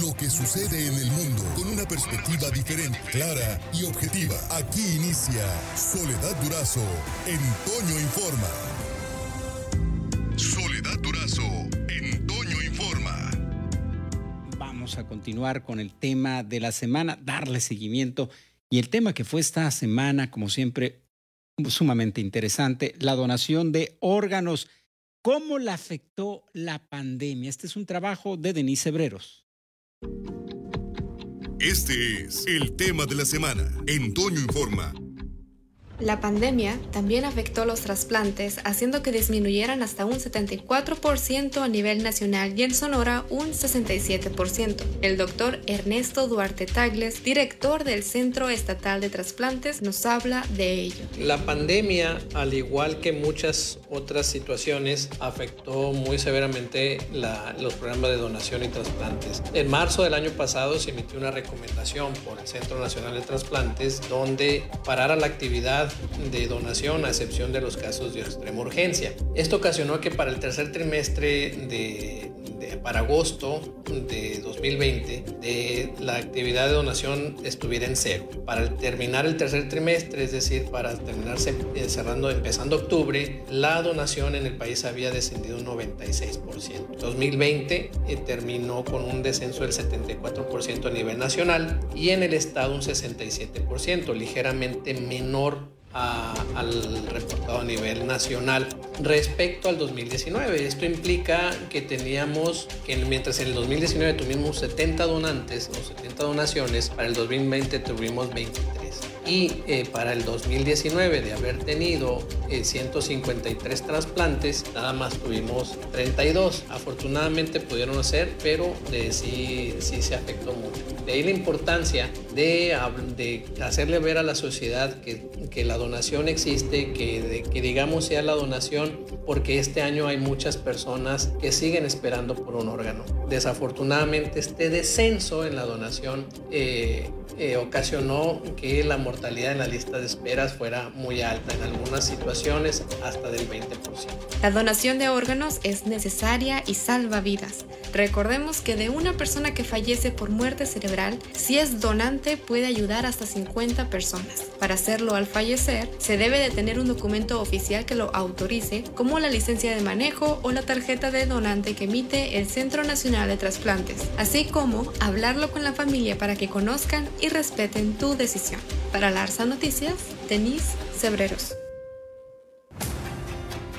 lo que sucede en el mundo con una perspectiva diferente, clara y objetiva. Aquí inicia Soledad Durazo en Informa. Soledad Durazo en Informa. Vamos a continuar con el tema de la semana, darle seguimiento. Y el tema que fue esta semana, como siempre, sumamente interesante, la donación de órganos. ¿Cómo la afectó la pandemia? Este es un trabajo de Denise Hebreros. Este es el tema de la semana en Toño Informa. La pandemia también afectó los trasplantes, haciendo que disminuyeran hasta un 74% a nivel nacional y en Sonora un 67%. El doctor Ernesto Duarte Tagles, director del Centro Estatal de Trasplantes, nos habla de ello. La pandemia, al igual que muchas otras situaciones, afectó muy severamente los programas de donación y trasplantes. En marzo del año pasado se emitió una recomendación por el Centro Nacional de Trasplantes donde parara la actividad de donación a excepción de los casos de extrema urgencia. Esto ocasionó que para el tercer trimestre de, para agosto de 2020 de la actividad de donación estuviera en cero. Para terminar el tercer trimestre, es decir, para terminarse eh, cerrando empezando octubre, la donación en el país había descendido un 96%. 2020 eh, terminó con un descenso del 74% a nivel nacional y en el estado un 67%, ligeramente menor al reportado a nivel nacional respecto al 2019. Esto implica que teníamos, que mientras en el 2019 tuvimos 70 donantes o 70 donaciones, para el 2020 tuvimos 23 y eh, para el 2019 de haber tenido 153 eh, trasplantes, nada más tuvimos 32. Afortunadamente pudieron hacer, pero eh, sí, sí se afectó mucho. De ahí la importancia de, de hacerle ver a la sociedad que, que la donación existe, que, que digamos sea la donación, porque este año hay muchas personas que siguen esperando por un órgano. Desafortunadamente este descenso en la donación ocasionó que la mortalidad en la lista de esperas fuera muy alta, en algunas situaciones hasta del 20%. La donación de órganos es necesaria y salva vidas. Recordemos que de una persona que fallece por muerte cerebral, si es donante puede ayudar hasta 50 personas. Para hacerlo al fallecer, se debe de tener un documento oficial que lo autorice, como la licencia de manejo o la tarjeta de donante que emite el Centro Nacional de Trasplantes, así como hablarlo con la familia para que conozcan y respeten tu decisión. Para Larsa Noticias, Denise Cebreros.